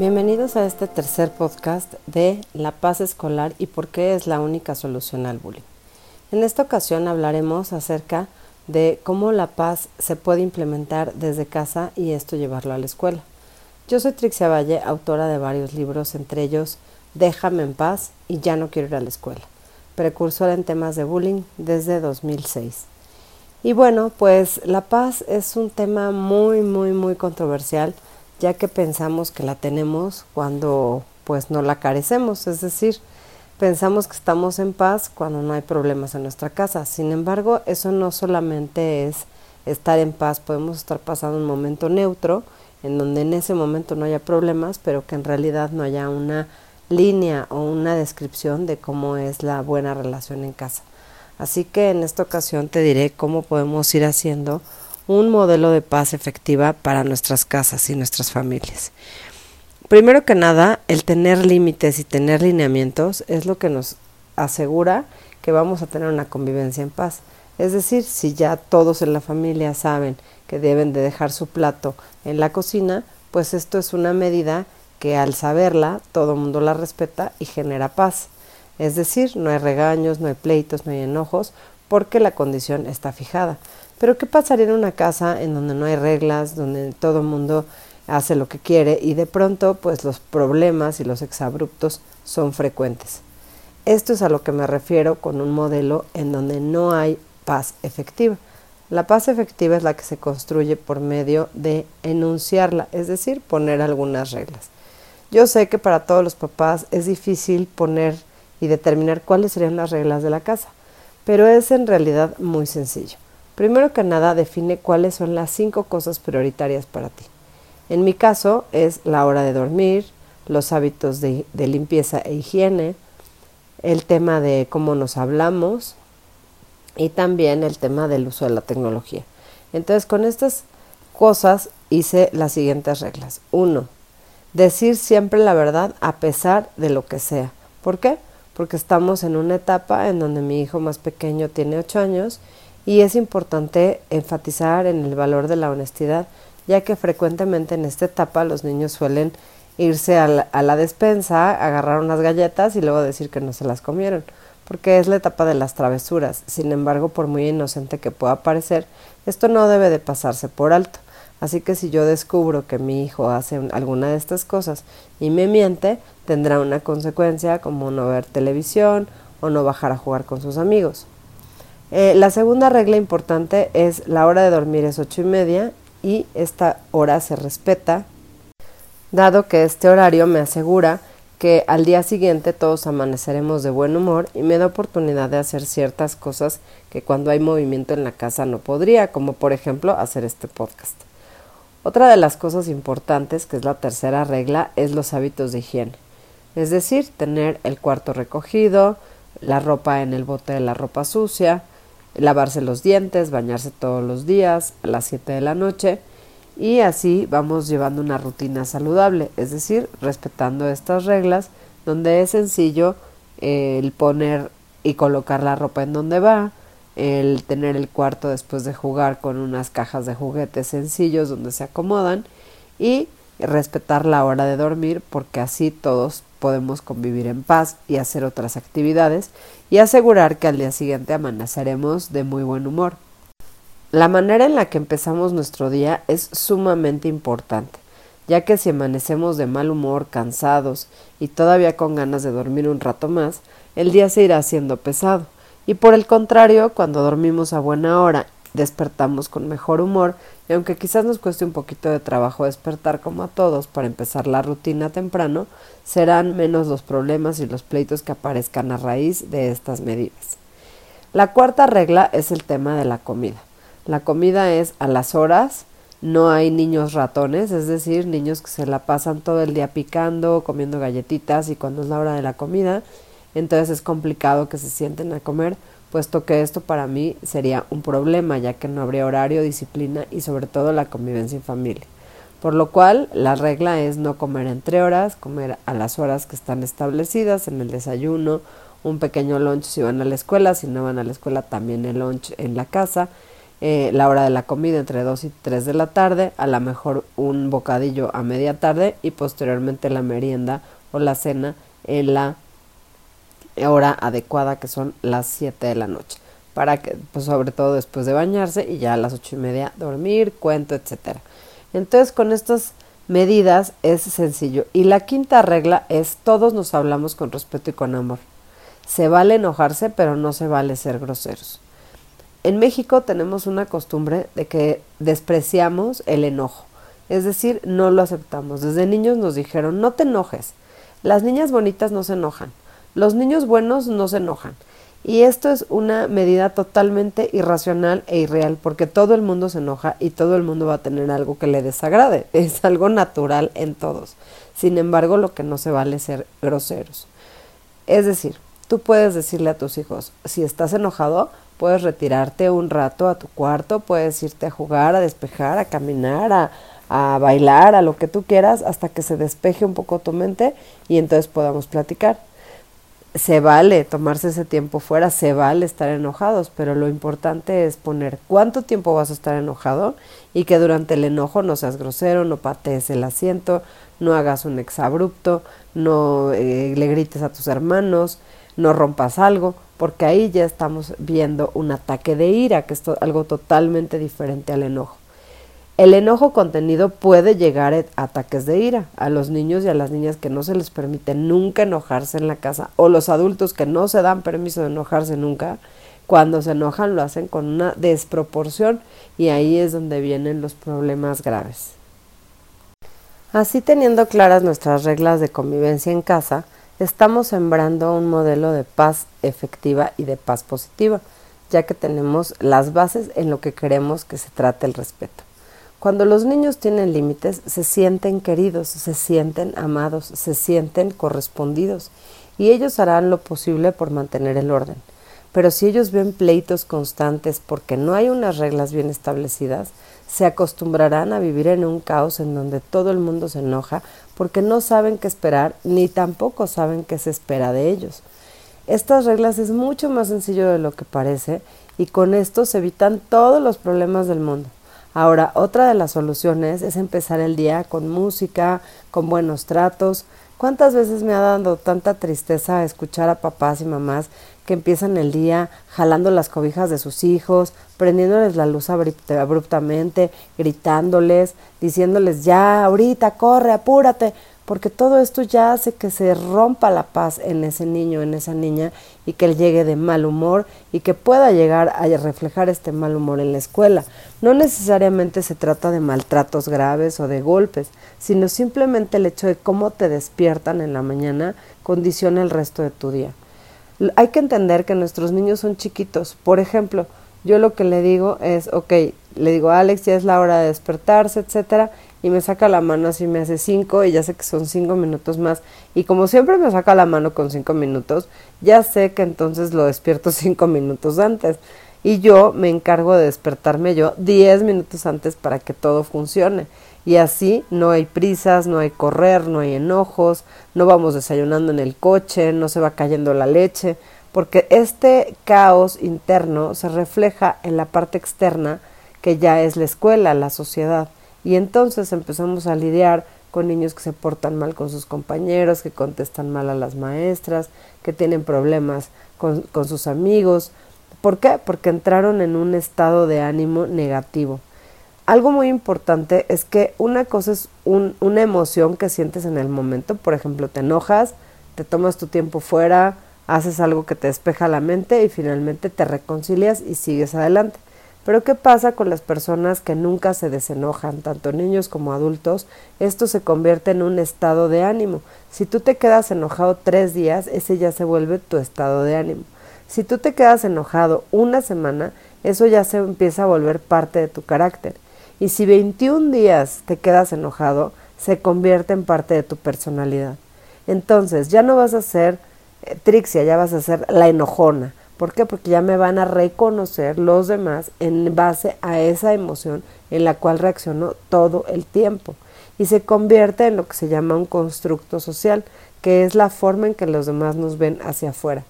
Bienvenidos a este tercer podcast de La paz escolar y por qué es la única solución al bullying. En esta ocasión hablaremos acerca de cómo la paz se puede implementar desde casa y esto llevarlo a la escuela. Yo soy Trixia Valle, autora de varios libros, entre ellos Déjame en paz y Ya no quiero ir a la escuela, precursora en temas de bullying desde 2006. Y bueno, pues la paz es un tema muy, muy, muy controversial ya que pensamos que la tenemos cuando pues no la carecemos, es decir, pensamos que estamos en paz cuando no hay problemas en nuestra casa. Sin embargo, eso no solamente es estar en paz, podemos estar pasando un momento neutro en donde en ese momento no haya problemas, pero que en realidad no haya una línea o una descripción de cómo es la buena relación en casa. Así que en esta ocasión te diré cómo podemos ir haciendo un modelo de paz efectiva para nuestras casas y nuestras familias. Primero que nada, el tener límites y tener lineamientos es lo que nos asegura que vamos a tener una convivencia en paz. Es decir, si ya todos en la familia saben que deben de dejar su plato en la cocina, pues esto es una medida que al saberla todo mundo la respeta y genera paz. Es decir, no hay regaños, no hay pleitos, no hay enojos, porque la condición está fijada. Pero ¿qué pasaría en una casa en donde no hay reglas, donde todo el mundo hace lo que quiere y de pronto pues los problemas y los exabruptos son frecuentes? Esto es a lo que me refiero con un modelo en donde no hay paz efectiva. La paz efectiva es la que se construye por medio de enunciarla, es decir, poner algunas reglas. Yo sé que para todos los papás es difícil poner y determinar cuáles serían las reglas de la casa, pero es en realidad muy sencillo. Primero que nada, define cuáles son las cinco cosas prioritarias para ti. En mi caso es la hora de dormir, los hábitos de, limpieza e higiene, el tema de cómo nos hablamos y también el tema del uso de la tecnología. Entonces, con estas cosas hice las siguientes reglas. Uno, decir siempre la verdad a pesar de lo que sea. ¿Por qué? Porque estamos en una etapa en donde mi hijo más pequeño tiene ocho años y es importante enfatizar en el valor de la honestidad, ya que frecuentemente en esta etapa los niños suelen irse a la, despensa, agarrar unas galletas y luego decir que no se las comieron, porque es la etapa de las travesuras. Sin embargo, por muy inocente que pueda parecer, esto no debe de pasarse por alto. Así que si yo descubro que mi hijo hace alguna de estas cosas y me miente, tendrá una consecuencia como no ver televisión o no bajar a jugar con sus amigos. Eh, la segunda regla importante es la hora de dormir es ocho y media y esta hora se respeta, dado que este horario me asegura que al día siguiente todos amaneceremos de buen humor y me da oportunidad de hacer ciertas cosas que cuando hay movimiento en la casa no podría, como por ejemplo hacer este podcast. Otra de las cosas importantes, que es la tercera regla, es los hábitos de higiene. Es decir, tener el cuarto recogido, la ropa en el bote de la ropa sucia, lavarse los dientes, bañarse todos los días a las 7 de la noche y así vamos llevando una rutina saludable, es decir, respetando estas reglas donde es sencillo eh, el poner y colocar la ropa en donde va, el tener el cuarto después de jugar con unas cajas de juguetes sencillos donde se acomodan y respetar la hora de dormir porque así todos podemos convivir en paz y hacer otras actividades y asegurar que al día siguiente amaneceremos de muy buen humor. La manera en la que empezamos nuestro día es sumamente importante, ya que si amanecemos de mal humor, cansados y todavía con ganas de dormir un rato más, el día se irá haciendo pesado. Y por el contrario, cuando dormimos a buena hora despertamos con mejor humor y aunque quizás nos cueste un poquito de trabajo despertar como a todos para empezar la rutina temprano, serán menos los problemas y los pleitos que aparezcan a raíz de estas medidas. La cuarta regla es el tema de la comida. La comida es a las horas, no hay niños ratones, es decir, niños que se la pasan todo el día picando, comiendo galletitas y cuando es la hora de la comida, entonces es complicado que se sienten a comer, puesto que esto para mí sería un problema, ya que no habría horario, disciplina y sobre todo la convivencia en familia. Por lo cual, la regla es no comer entre horas, comer a las horas que están establecidas en el desayuno, un pequeño lunch si van a la escuela, si no van a la escuela también el lunch en la casa, eh, la hora de la comida entre 2 y 3 de la tarde, a lo mejor un bocadillo a media tarde y posteriormente la merienda o la cena en la hora adecuada que son las 7 de la noche para que pues sobre todo después de bañarse y ya a las ocho y media dormir, cuento, etcétera. Entonces con estas medidas es sencillo. Y la quinta regla es todos nos hablamos con respeto y con amor. Se vale enojarse, pero no se vale ser groseros. En México tenemos una costumbre de que despreciamos el enojo, es decir, no lo aceptamos. Desde niños nos dijeron, no te enojes. Las niñas bonitas no se enojan, los niños buenos no se enojan. Y esto es una medida totalmente irracional e irreal, porque todo el mundo se enoja y todo el mundo va a tener algo que le desagrade. Es algo natural en todos. Sin embargo, lo que no se vale es ser groseros. Es decir, tú puedes decirle a tus hijos, si estás enojado, puedes retirarte un rato a tu cuarto, puedes irte a jugar, a despejar, a caminar, a, a bailar, a lo que tú quieras, hasta que se despeje un poco tu mente y entonces podamos platicar. Se vale tomarse ese tiempo fuera, se vale estar enojados, pero lo importante es poner cuánto tiempo vas a estar enojado y que durante el enojo no seas grosero, no patees el asiento, no hagas un exabrupto, no eh, le grites a tus hermanos, no rompas algo, porque ahí ya estamos viendo un ataque de ira, que es algo totalmente diferente al enojo. El enojo contenido puede llegar a ataques de ira a los niños y a las niñas que no se les permite nunca enojarse en la casa o los adultos que no se dan permiso de enojarse nunca. Cuando se enojan lo hacen con una desproporción y ahí es donde vienen los problemas graves. Así teniendo claras nuestras reglas de convivencia en casa, estamos sembrando un modelo de paz efectiva y de paz positiva, ya que tenemos las bases en lo que queremos que se trate el respeto. Cuando los niños tienen límites, se sienten queridos, se sienten amados, se sienten correspondidos y ellos harán lo posible por mantener el orden. Pero si ellos ven pleitos constantes porque no hay unas reglas bien establecidas, se acostumbrarán a vivir en un caos en donde todo el mundo se enoja porque no saben qué esperar ni tampoco saben qué se espera de ellos. Estas reglas es mucho más sencillo de lo que parece y con esto se evitan todos los problemas del mundo. Ahora, otra de las soluciones es empezar el día con música, con buenos tratos. ¿Cuántas veces me ha dado tanta tristeza escuchar a papás y mamás que empiezan el día jalando las cobijas de sus hijos, prendiéndoles la luz abruptamente, gritándoles, diciéndoles ya, ahorita, corre, apúrate, porque todo esto ya hace que se rompa la paz en ese niño, en esa niña, y que él llegue de mal humor y que pueda llegar a reflejar este mal humor en la escuela. No necesariamente se trata de maltratos graves o de golpes, sino simplemente el hecho de cómo te despiertan en la mañana condiciona el resto de tu día. Hay que entender que nuestros niños son chiquitos. Por ejemplo, yo lo que le digo es, ok, le digo, Alex, ya es la hora de despertarse, etcétera, y me saca la mano así, me hace cinco y ya sé que son cinco minutos más. Y como siempre me saca la mano con cinco minutos, ya sé que entonces lo despierto cinco minutos antes. Y yo me encargo de despertarme yo diez minutos antes para que todo funcione. Y así no hay prisas, no hay correr, no hay enojos, no vamos desayunando en el coche, no se va cayendo la leche, porque este caos interno se refleja en la parte externa que ya es la escuela, la sociedad. Y entonces empezamos a lidiar con niños que se portan mal con sus compañeros, que contestan mal a las maestras, que tienen problemas con, sus amigos. ¿Por qué? Porque entraron en un estado de ánimo negativo. Algo muy importante es que una cosa es una emoción que sientes en el momento, por ejemplo, te enojas, te tomas tu tiempo fuera, haces algo que te despeja la mente y finalmente te reconcilias y sigues adelante. Pero ¿qué pasa con las personas que nunca se desenojan, tanto niños como adultos? Esto se convierte en un estado de ánimo. Si tú te quedas enojado tres días, ese ya se vuelve tu estado de ánimo. Si tú te quedas enojado una semana, eso ya se empieza a volver parte de tu carácter. Y si 21 días te quedas enojado, se convierte en parte de tu personalidad. Entonces, ya no vas a ser eh, Trixia, ya vas a ser la enojona. ¿Por qué? Porque ya me van a reconocer los demás en base a esa emoción en la cual reacciono todo el tiempo. Y se convierte en lo que se llama un constructo social, que es la forma en que los demás nos ven hacia afuera.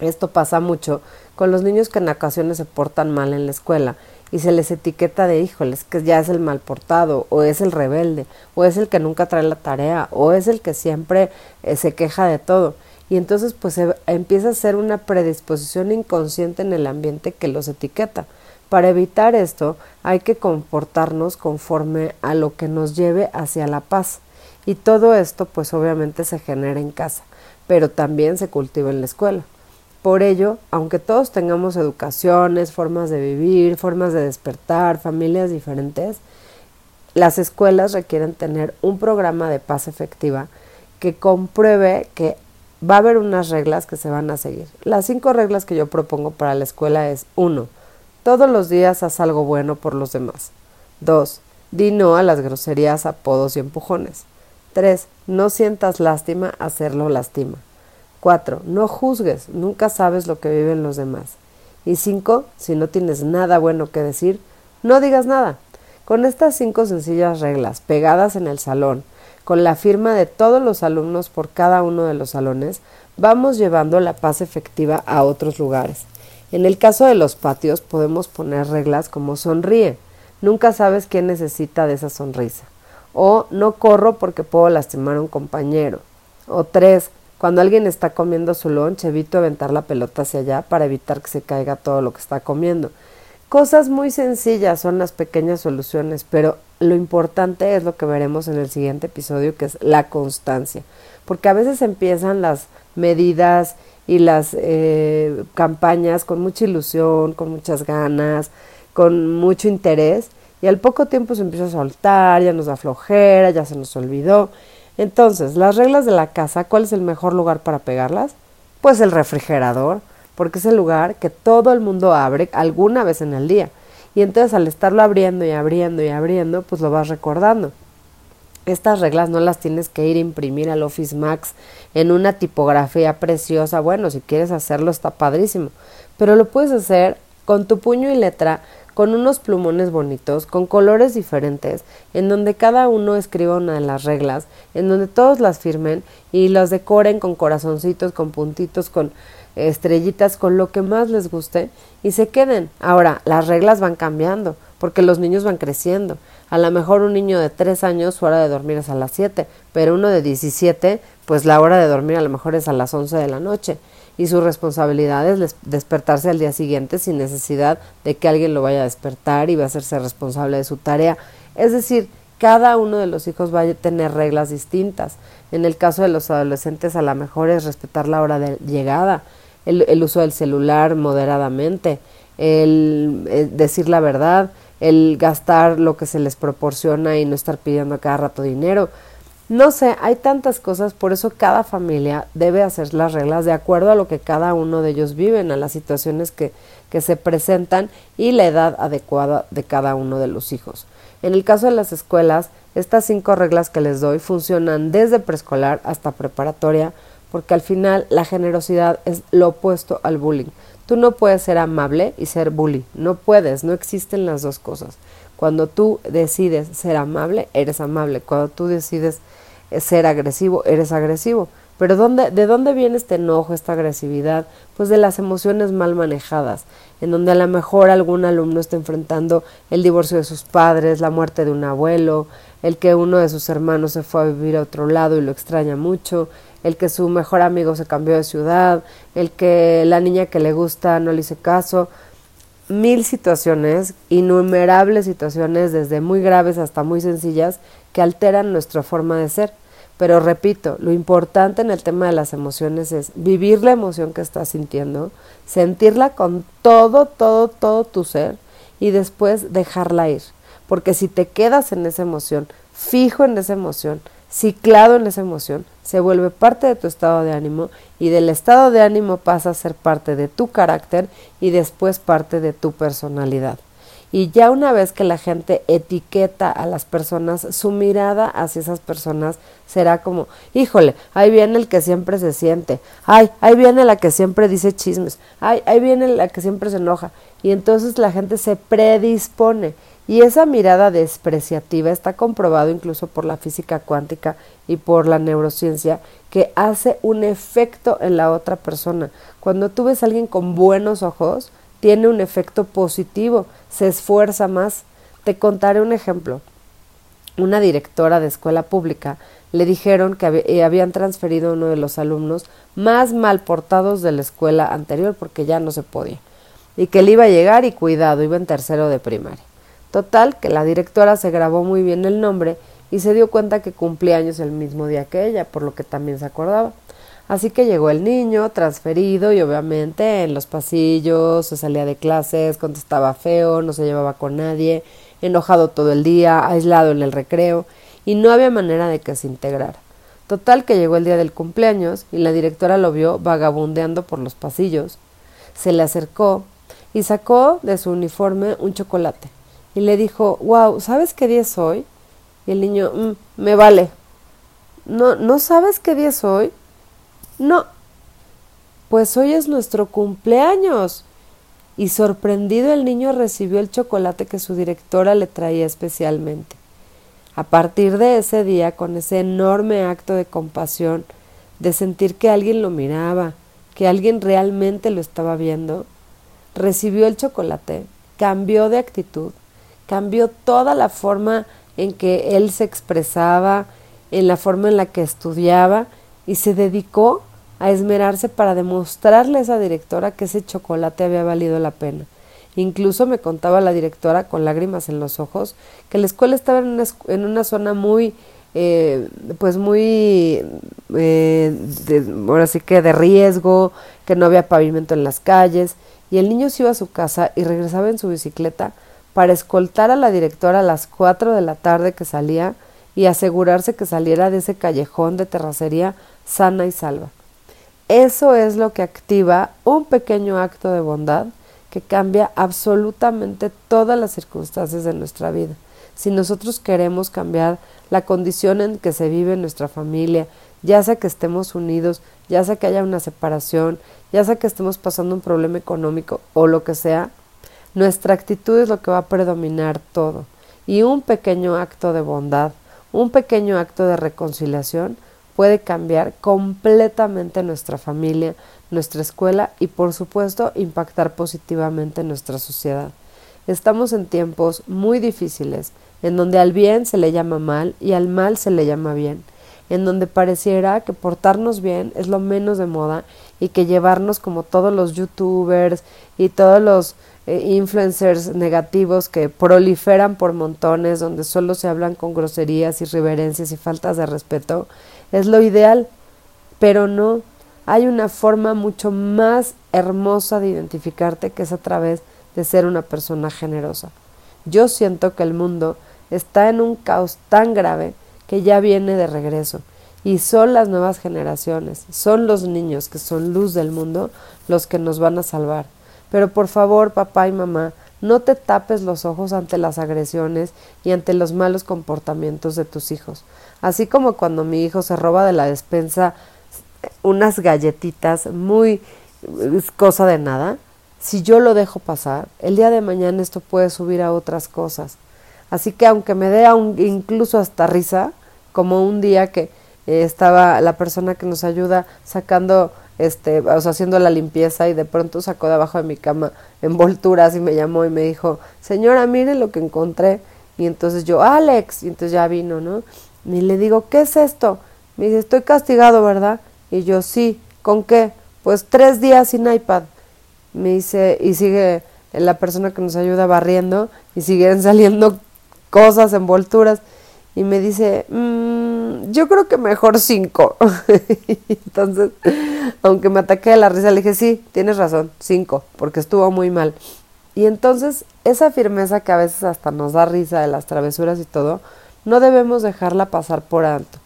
Esto pasa mucho con los niños que en ocasiones se portan mal en la escuela y se les etiqueta de híjoles, que ya es el mal portado, o es el rebelde, o es el que nunca trae la tarea, o es el que siempre eh, se queja de todo. Y entonces pues empieza a ser una predisposición inconsciente en el ambiente que los etiqueta. Para evitar esto hay que comportarnos conforme a lo que nos lleve hacia la paz. Y todo esto pues obviamente se genera en casa, pero también se cultiva en la escuela. Por ello, aunque todos tengamos educaciones, formas de vivir, formas de despertar, familias diferentes, las escuelas requieren tener un programa de paz efectiva que compruebe que va a haber unas reglas que se van a seguir. Las cinco reglas que yo propongo para la escuela es 1. Todos los días haz algo bueno por los demás. 2. Di no a las groserías, apodos y empujones. 3. No sientas lástima, hacerlo lastima. 4. No juzgues, nunca sabes lo que viven los demás. Y 5. Si no tienes nada bueno que decir, no digas nada. Con estas cinco sencillas reglas pegadas en el salón, con la firma de todos los alumnos por cada uno de los salones, vamos llevando la paz efectiva a otros lugares. En el caso de los patios podemos poner reglas como sonríe, nunca sabes quién necesita de esa sonrisa. O no corro porque puedo lastimar a un compañero. O tres, cuando alguien está comiendo su lunch, evito aventar la pelota hacia allá para evitar que se caiga todo lo que está comiendo. Cosas muy sencillas son las pequeñas soluciones, pero lo importante es lo que veremos en el siguiente episodio, que es la constancia. Porque a veces empiezan las medidas y las eh, campañas con mucha ilusión, con muchas ganas, con mucho interés, y al poco tiempo se empieza a soltar, ya nos da flojera, ya se nos olvidó. Entonces, las reglas de la casa, ¿cuál es el mejor lugar para pegarlas? Pues el refrigerador, porque es el lugar que todo el mundo abre alguna vez en el día. Y entonces al estarlo abriendo y abriendo y abriendo, pues lo vas recordando. Estas reglas no las tienes que ir a imprimir al Office Max en una tipografía preciosa. Bueno, si quieres hacerlo está padrísimo, pero lo puedes hacer con tu puño y letra con unos plumones bonitos, con colores diferentes, en donde cada uno escriba una de las reglas, en donde todos las firmen y las decoren con corazoncitos, con puntitos, con estrellitas, con lo que más les guste y se queden. Ahora, las reglas van cambiando porque los niños van creciendo. A lo mejor un niño de 3 años su hora de dormir es a las 7, pero uno de 17, pues la hora de dormir a lo mejor es a las 11 de la noche y su responsabilidad es despertarse al día siguiente sin necesidad de que alguien lo vaya a despertar y va a hacerse responsable de su tarea. Es decir, cada uno de los hijos va a tener reglas distintas. En el caso de los adolescentes, a lo mejor es respetar la hora de llegada, el, uso del celular moderadamente, el, el, decir la verdad, el gastar lo que se les proporciona y no estar pidiendo cada rato dinero. No sé, hay tantas cosas, por eso cada familia debe hacer las reglas de acuerdo a lo que cada uno de ellos viven, a las situaciones que, que se presentan y la edad adecuada de cada uno de los hijos. En el caso de las escuelas, estas cinco reglas que les doy funcionan desde preescolar hasta preparatoria, porque al final la generosidad es lo opuesto al bullying. Tú no puedes ser amable y ser bully, no puedes, no existen las dos cosas. Cuando tú decides ser amable, eres amable. Cuando tú decides eh, ser agresivo, eres agresivo. Pero ¿dónde, ¿de dónde viene este enojo, esta agresividad? Pues de las emociones mal manejadas, en donde a lo mejor algún alumno está enfrentando el divorcio de sus padres, la muerte de un abuelo, el que uno de sus hermanos se fue a vivir a otro lado y lo extraña mucho, el que su mejor amigo se cambió de ciudad, el que la niña que le gusta no le hice caso mil situaciones, innumerables situaciones, desde muy graves hasta muy sencillas, que alteran nuestra forma de ser. Pero repito, lo importante en el tema de las emociones es vivir la emoción que estás sintiendo, sentirla con todo, todo, todo tu ser y después dejarla ir. Porque si te quedas en esa emoción, fijo en esa emoción, ciclado en esa emoción, se vuelve parte de tu estado de ánimo y del estado de ánimo pasa a ser parte de tu carácter y después parte de tu personalidad. Y ya una vez que la gente etiqueta a las personas, su mirada hacia esas personas será como, híjole, ahí viene el que siempre se siente, ay, ahí viene la que siempre dice chismes, ay, ahí viene la que siempre se enoja. Y entonces la gente se predispone. Y esa mirada despreciativa está comprobado incluso por la física cuántica y por la neurociencia que hace un efecto en la otra persona. Cuando tú ves a alguien con buenos ojos, tiene un efecto positivo, se esfuerza más. Te contaré un ejemplo. Una directora de escuela pública le dijeron que eh, habían transferido a uno de los alumnos más mal portados de la escuela anterior porque ya no se podía. Y que él iba a llegar y cuidado, iba en tercero de primaria. Total, que la directora se grabó muy bien el nombre y se dio cuenta que cumplía años el mismo día que ella, por lo que también se acordaba. Así que llegó el niño, transferido, y obviamente en los pasillos, se salía de clases, contestaba feo, no se llevaba con nadie, enojado todo el día, aislado en el recreo, y no había manera de que se integrara. Total que llegó el día del cumpleaños y la directora lo vio vagabundeando por los pasillos. Se le acercó y sacó de su uniforme un chocolate y le dijo, wow, ¿sabes qué día es hoy? Y el niño, mm, me vale. No, ¿no sabes qué día es hoy? No. Pues hoy es nuestro cumpleaños. Y sorprendido el niño recibió el chocolate que su directora le traía especialmente. A partir de ese día, con ese enorme acto de compasión, de sentir que alguien lo miraba, que alguien realmente lo estaba viendo, recibió el chocolate, cambió de actitud, cambió toda la forma en que él se expresaba, en la forma en la que estudiaba y se dedicó a esmerarse para demostrarle a esa directora que ese chocolate había valido la pena. Incluso me contaba la directora con lágrimas en los ojos que la escuela estaba en una, una zona muy, eh, pues muy, eh, ahora sí que de riesgo, que no había pavimento en las calles, y el niño se iba a su casa y regresaba en su bicicleta para escoltar a la directora a las cuatro de la tarde que salía y asegurarse que saliera de ese callejón de terracería sana y salva. Eso es lo que activa un pequeño acto de bondad que cambia absolutamente todas las circunstancias de nuestra vida. Si nosotros queremos cambiar la condición en que se vive nuestra familia, ya sea que estemos unidos, ya sea que haya una separación, ya sea que estemos pasando un problema económico o lo que sea, nuestra actitud es lo que va a predominar todo. Y un pequeño acto de bondad, un pequeño acto de reconciliación puede cambiar completamente nuestra familia, nuestra escuela y por supuesto impactar positivamente en nuestra sociedad. Estamos en tiempos muy difíciles, en donde al bien se le llama mal y al mal se le llama bien, en donde pareciera que portarnos bien es lo menos de moda y que llevarnos como todos los youtubers y todos los eh, influencers negativos que proliferan por montones, donde solo se hablan con groserías, irreverencias y faltas de respeto, es lo ideal, pero no. Hay una forma mucho más hermosa de identificarte que es a través de ser una persona generosa. Yo siento que el mundo está en un caos tan grave que ya viene de regreso y son las nuevas generaciones, son los niños que son luz del mundo los que nos van a salvar. Pero por favor, papá y mamá, no te tapes los ojos ante las agresiones y ante los malos comportamientos de tus hijos. Así como cuando mi hijo se roba de la despensa unas galletitas muy cosa de nada, si yo lo dejo pasar, el día de mañana esto puede subir a otras cosas. Así que aunque me dé incluso hasta risa, como un día que eh, estaba la persona que nos ayuda sacando este, o sea, haciendo la limpieza y de pronto sacó de abajo de mi cama envolturas y me llamó y me dijo, señora, mire lo que encontré. Y entonces yo, Alex, y entonces ya vino, ¿no? Y le digo, ¿qué es esto? Me dice, estoy castigado, ¿verdad? Y yo, sí, ¿con qué? Pues tres días sin iPad. Me dice, y sigue la persona que nos ayuda barriendo y siguen saliendo cosas, envolturas. Y me dice, mmm, yo creo que mejor cinco. Entonces, aunque me ataqué de la risa, le dije, sí, tienes razón, cinco, porque estuvo muy mal. Y entonces, esa firmeza que a veces hasta nos da risa de las travesuras y todo, no debemos dejarla pasar por alto.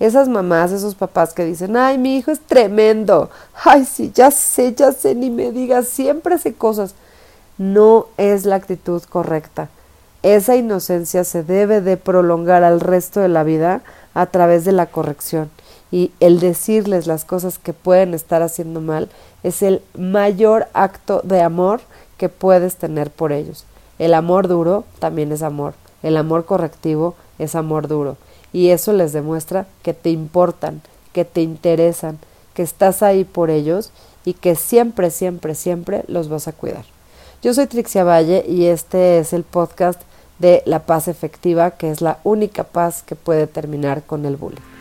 Esas mamás, esos papás que dicen, ay, mi hijo es tremendo, ay, sí, ya sé, ya sé, ni me digas, siempre hace cosas. no es la actitud correcta. Esa inocencia se debe de prolongar al resto de la vida a través de la corrección y el decirles las cosas que pueden estar haciendo mal es el mayor acto de amor que puedes tener por ellos. El amor duro también es amor, el amor correctivo es amor duro y eso les demuestra que te importan, que te interesan, que estás ahí por ellos y que siempre, siempre, siempre los vas a cuidar. Yo soy Trixia Valle y este es el podcast de la paz efectiva, que es la única paz que puede terminar con el bullying.